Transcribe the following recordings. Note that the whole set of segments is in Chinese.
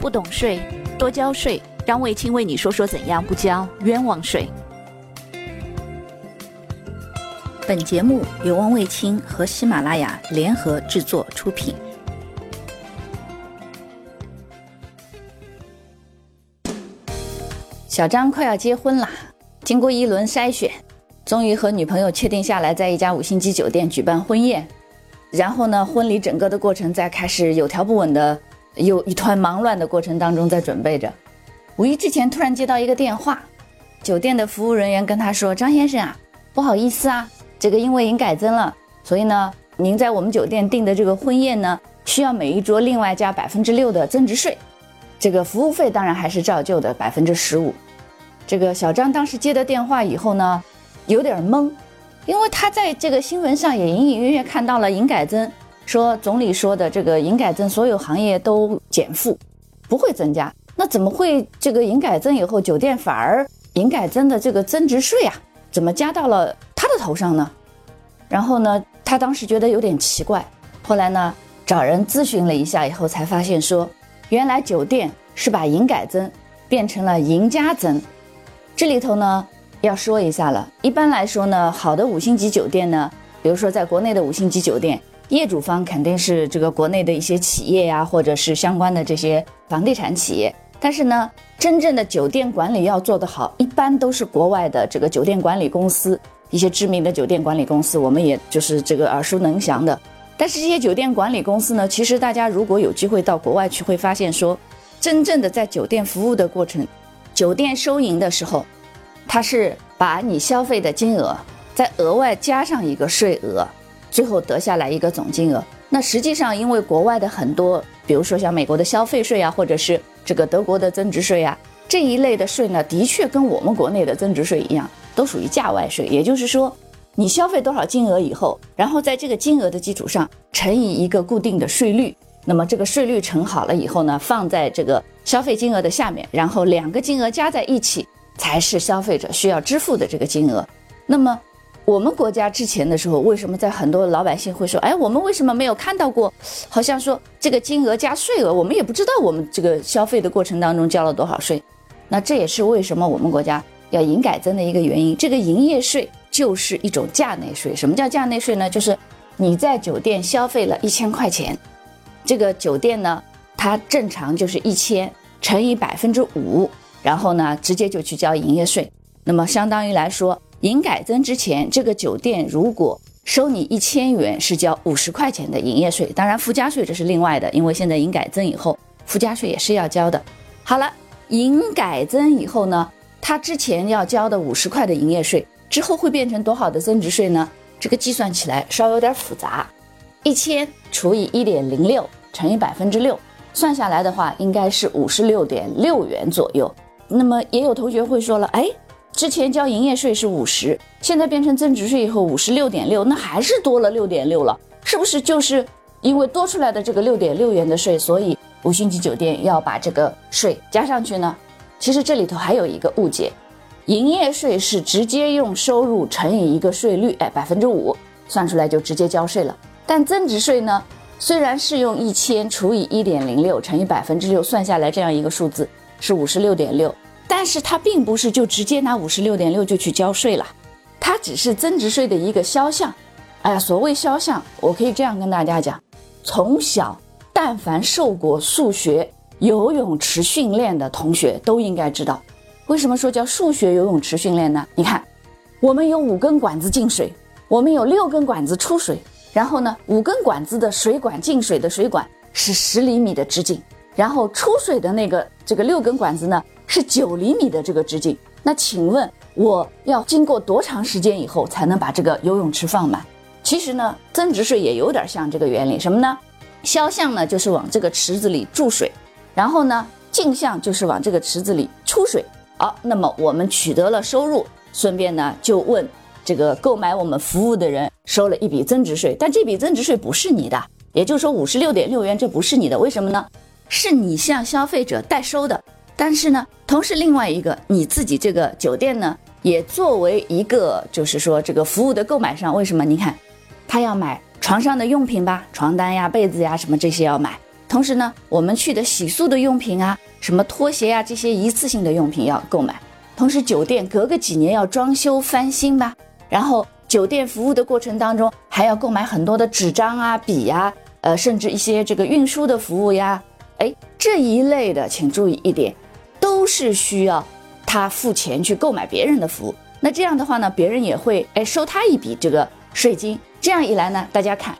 不懂税，多交税。张卫青为你说说怎样不交冤枉税。本节目由汪卫青和喜马拉雅联合制作出品。小张快要结婚了，经过一轮筛选，终于和女朋友确定下来，在一家五星级酒店举办婚宴。然后呢，婚礼整个的过程在开始有条不紊的。有一团忙乱的过程当中，在准备着。五一之前突然接到一个电话，酒店的服务人员跟他说：“张先生啊，不好意思啊，这个因为营改增了，所以呢，您在我们酒店订的这个婚宴呢，需要每一桌另外加百分之六的增值税。这个服务费当然还是照旧的百分之十五。”这个小张当时接到电话以后呢，有点懵，因为他在这个新闻上也隐隐约约看到了营改增。说总理说的这个营改增，所有行业都减负，不会增加。那怎么会这个营改增以后，酒店反而营改增的这个增值税啊，怎么加到了他的头上呢？然后呢，他当时觉得有点奇怪。后来呢，找人咨询了一下以后，才发现说，原来酒店是把营改增变成了营加增。这里头呢，要说一下了。一般来说呢，好的五星级酒店呢，比如说在国内的五星级酒店。业主方肯定是这个国内的一些企业呀，或者是相关的这些房地产企业。但是呢，真正的酒店管理要做得好，一般都是国外的这个酒店管理公司，一些知名的酒店管理公司，我们也就是这个耳熟能详的。但是这些酒店管理公司呢，其实大家如果有机会到国外去，会发现说，真正的在酒店服务的过程，酒店收银的时候，它是把你消费的金额再额外加上一个税额。最后得下来一个总金额。那实际上，因为国外的很多，比如说像美国的消费税啊，或者是这个德国的增值税啊，这一类的税呢，的确跟我们国内的增值税一样，都属于价外税。也就是说，你消费多少金额以后，然后在这个金额的基础上乘以一个固定的税率，那么这个税率乘好了以后呢，放在这个消费金额的下面，然后两个金额加在一起，才是消费者需要支付的这个金额。那么。我们国家之前的时候，为什么在很多老百姓会说，哎，我们为什么没有看到过？好像说这个金额加税额，我们也不知道我们这个消费的过程当中交了多少税。那这也是为什么我们国家要营改增的一个原因。这个营业税就是一种价内税。什么叫价内税呢？就是你在酒店消费了一千块钱，这个酒店呢，它正常就是一千乘以百分之五，然后呢，直接就去交营业税。那么相当于来说。营改增之前，这个酒店如果收你一千元，是交五十块钱的营业税，当然附加税这是另外的，因为现在营改增以后，附加税也是要交的。好了，营改增以后呢，他之前要交的五十块的营业税，之后会变成多少的增值税呢？这个计算起来稍有点复杂，一千除以一点零六乘以百分之六，算下来的话，应该是五十六点六元左右。那么也有同学会说了，哎。之前交营业税是五十，现在变成增值税以后五十六点六，那还是多了六点六了，是不是？就是因为多出来的这个六点六元的税，所以五星级酒店要把这个税加上去呢？其实这里头还有一个误解，营业税是直接用收入乘以一个税率，哎，百分之五，算出来就直接交税了。但增值税呢，虽然是用一千除以一点零六乘以百分之六算下来这样一个数字是五十六点六。但是它并不是就直接拿五十六点六就去交税了，它只是增值税的一个肖像。哎呀，所谓肖像，我可以这样跟大家讲：从小但凡受过数学、游泳池训练的同学都应该知道，为什么说叫数学游泳池训练呢？你看，我们有五根管子进水，我们有六根管子出水，然后呢，五根管子的水管进水的水管是十厘米的直径，然后出水的那个这个六根管子呢？是九厘米的这个直径，那请问我要经过多长时间以后才能把这个游泳池放满？其实呢，增值税也有点像这个原理，什么呢？销项呢就是往这个池子里注水，然后呢进项就是往这个池子里出水。好，那么我们取得了收入，顺便呢就问这个购买我们服务的人收了一笔增值税，但这笔增值税不是你的，也就是说五十六点六元这不是你的，为什么呢？是你向消费者代收的。但是呢，同时另外一个你自己这个酒店呢，也作为一个就是说这个服务的购买商，为什么？你看，他要买床上的用品吧，床单呀、被子呀什么这些要买，同时呢，我们去的洗漱的用品啊，什么拖鞋啊，这些一次性的用品要购买。同时，酒店隔个几年要装修翻新吧。然后，酒店服务的过程当中，还要购买很多的纸张啊、笔呀，呃，甚至一些这个运输的服务呀。哎，这一类的，请注意一点，都是需要他付钱去购买别人的服务。那这样的话呢，别人也会哎收他一笔这个税金。这样一来呢，大家看，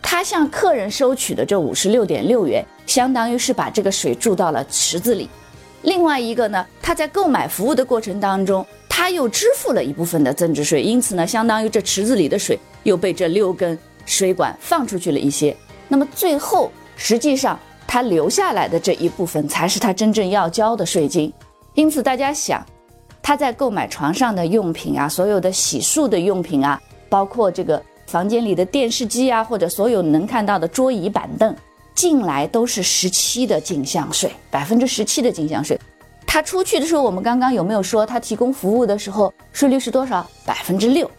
他向客人收取的这五十六点六元，相当于是把这个水注到了池子里。另外一个呢，他在购买服务的过程当中，他又支付了一部分的增值税，因此呢，相当于这池子里的水又被这六根水管放出去了一些。那么最后，实际上他留下来的这一部分才是他真正要交的税金。因此，大家想，他在购买床上的用品啊，所有的洗漱的用品啊，包括这个房间里的电视机啊，或者所有能看到的桌椅板凳。进来都是十七的进项税，百分之十七的进项税。他出去的时候，我们刚刚有没有说他提供服务的时候税率是多少？百分之六。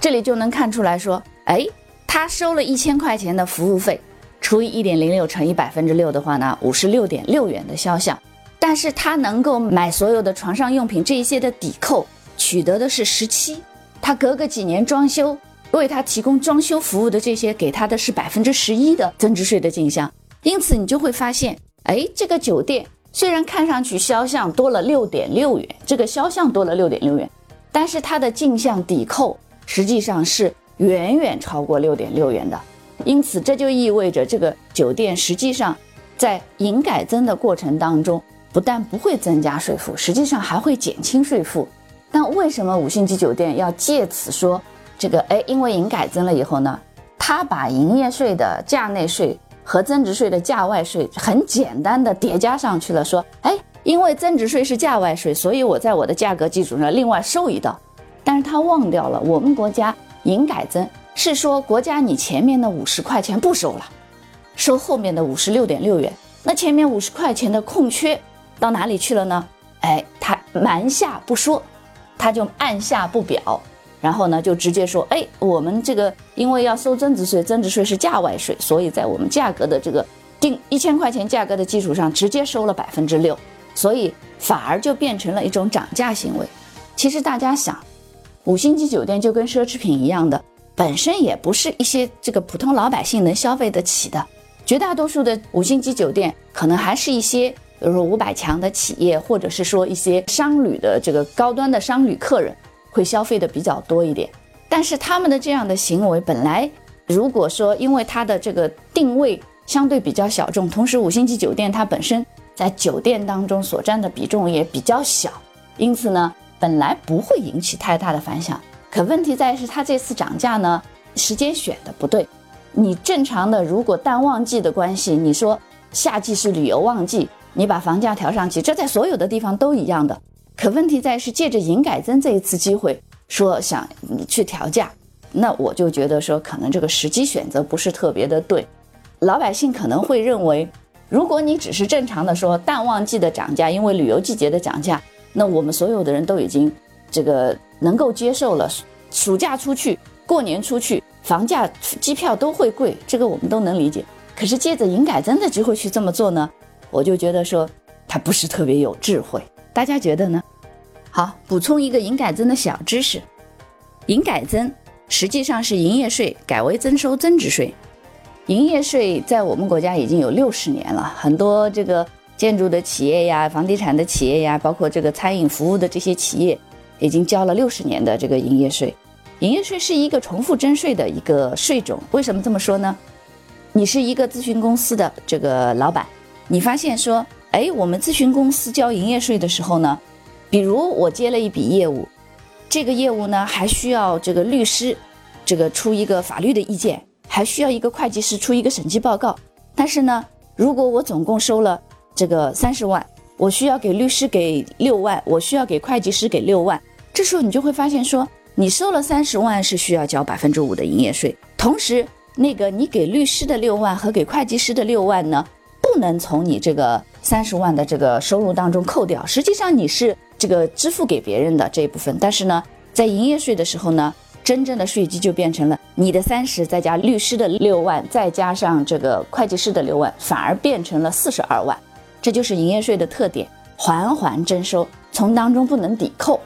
这里就能看出来说，哎，他收了一千块钱的服务费，除以一点零六乘以百分之六的话呢，五十六点六元的销项。但是他能够买所有的床上用品这一些的抵扣，取得的是十七。他隔个几年装修。为他提供装修服务的这些，给他的是百分之十一的增值税的进项，因此你就会发现，哎，这个酒店虽然看上去销项多了六点六元，这个销项多了六点六元，但是它的进项抵扣实际上是远远超过六点六元的，因此这就意味着这个酒店实际上在营改增的过程当中，不但不会增加税负，实际上还会减轻税负。但为什么五星级酒店要借此说？这个哎，因为营改增了以后呢，他把营业税的价内税和增值税的价外税很简单的叠加上去了。说哎，因为增值税是价外税，所以我在我的价格基础上另外收一道。但是他忘掉了，我们国家营改增是说国家你前面的五十块钱不收了，收后面的五十六点六元。那前面五十块钱的空缺到哪里去了呢？哎，他瞒下不说，他就按下不表。然后呢，就直接说，哎，我们这个因为要收增值税，增值税是价外税，所以在我们价格的这个定一千块钱价格的基础上，直接收了百分之六，所以反而就变成了一种涨价行为。其实大家想，五星级酒店就跟奢侈品一样的，本身也不是一些这个普通老百姓能消费得起的，绝大多数的五星级酒店可能还是一些，比如说五百强的企业，或者是说一些商旅的这个高端的商旅客人。会消费的比较多一点，但是他们的这样的行为本来，如果说因为它的这个定位相对比较小众，同时五星级酒店它本身在酒店当中所占的比重也比较小，因此呢，本来不会引起太大的反响。可问题在是它这次涨价呢，时间选的不对。你正常的如果淡旺季的关系，你说夏季是旅游旺季，你把房价调上去，这在所有的地方都一样的。可问题在是借着营改增这一次机会，说想去调价，那我就觉得说可能这个时机选择不是特别的对。老百姓可能会认为，如果你只是正常的说淡旺季的涨价，因为旅游季节的涨价，那我们所有的人都已经这个能够接受了。暑假出去，过年出去，房价、机票都会贵，这个我们都能理解。可是借着营改增的机会去这么做呢，我就觉得说他不是特别有智慧。大家觉得呢？好，补充一个营改增的小知识：营改增实际上是营业税改为征收增值税。营业税在我们国家已经有六十年了，很多这个建筑的企业呀、房地产的企业呀，包括这个餐饮服务的这些企业，已经交了六十年的这个营业税。营业税是一个重复征税的一个税种。为什么这么说呢？你是一个咨询公司的这个老板，你发现说。哎，我们咨询公司交营业税的时候呢，比如我接了一笔业务，这个业务呢还需要这个律师，这个出一个法律的意见，还需要一个会计师出一个审计报告。但是呢，如果我总共收了这个三十万，我需要给律师给六万，我需要给会计师给六万，这时候你就会发现说，你收了三十万是需要交百分之五的营业税，同时那个你给律师的六万和给会计师的六万呢？不能从你这个三十万的这个收入当中扣掉，实际上你是这个支付给别人的这一部分，但是呢，在营业税的时候呢，真正的税基就变成了你的三十再加律师的六万，再加上这个会计师的六万，反而变成了四十二万。这就是营业税的特点，环环征收，从当中不能抵扣。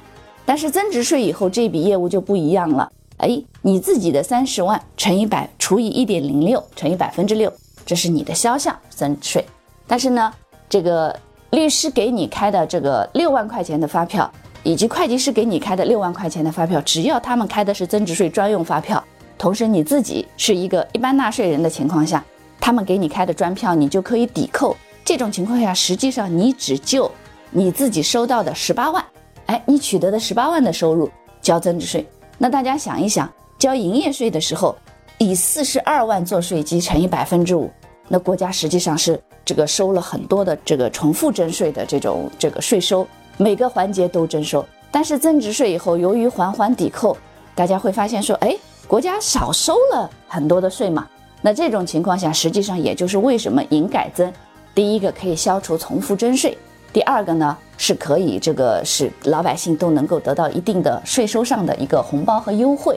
但是增值税以后，这笔业务就不一样了。哎，你自己的三十万乘以百除以一点零六乘以百分之六，这是你的销项增值税。但是呢，这个律师给你开的这个六万块钱的发票，以及会计师给你开的六万块钱的发票，只要他们开的是增值税专用发票，同时你自己是一个一般纳税人的情况下，他们给你开的专票，你就可以抵扣。这种情况下，实际上你只就你自己收到的十八万。哎，你取得的十八万的收入交增值税，那大家想一想，交营业税的时候，以四十二万做税基乘以百分之五，那国家实际上是这个收了很多的这个重复征税的这种这个税收，每个环节都征收。但是增值税以后，由于环环抵扣，大家会发现说，哎，国家少收了很多的税嘛。那这种情况下，实际上也就是为什么营改增，第一个可以消除重复征税。第二个呢，是可以这个使老百姓都能够得到一定的税收上的一个红包和优惠。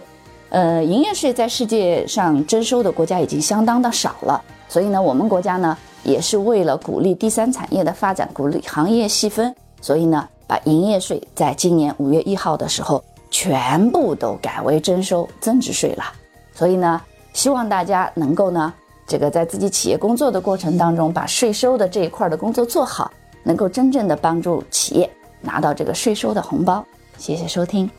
呃，营业税在世界上征收的国家已经相当的少了，所以呢，我们国家呢也是为了鼓励第三产业的发展，鼓励行业细分，所以呢，把营业税在今年五月一号的时候全部都改为征收增值税了。所以呢，希望大家能够呢，这个在自己企业工作的过程当中，把税收的这一块的工作做好。能够真正的帮助企业拿到这个税收的红包。谢谢收听。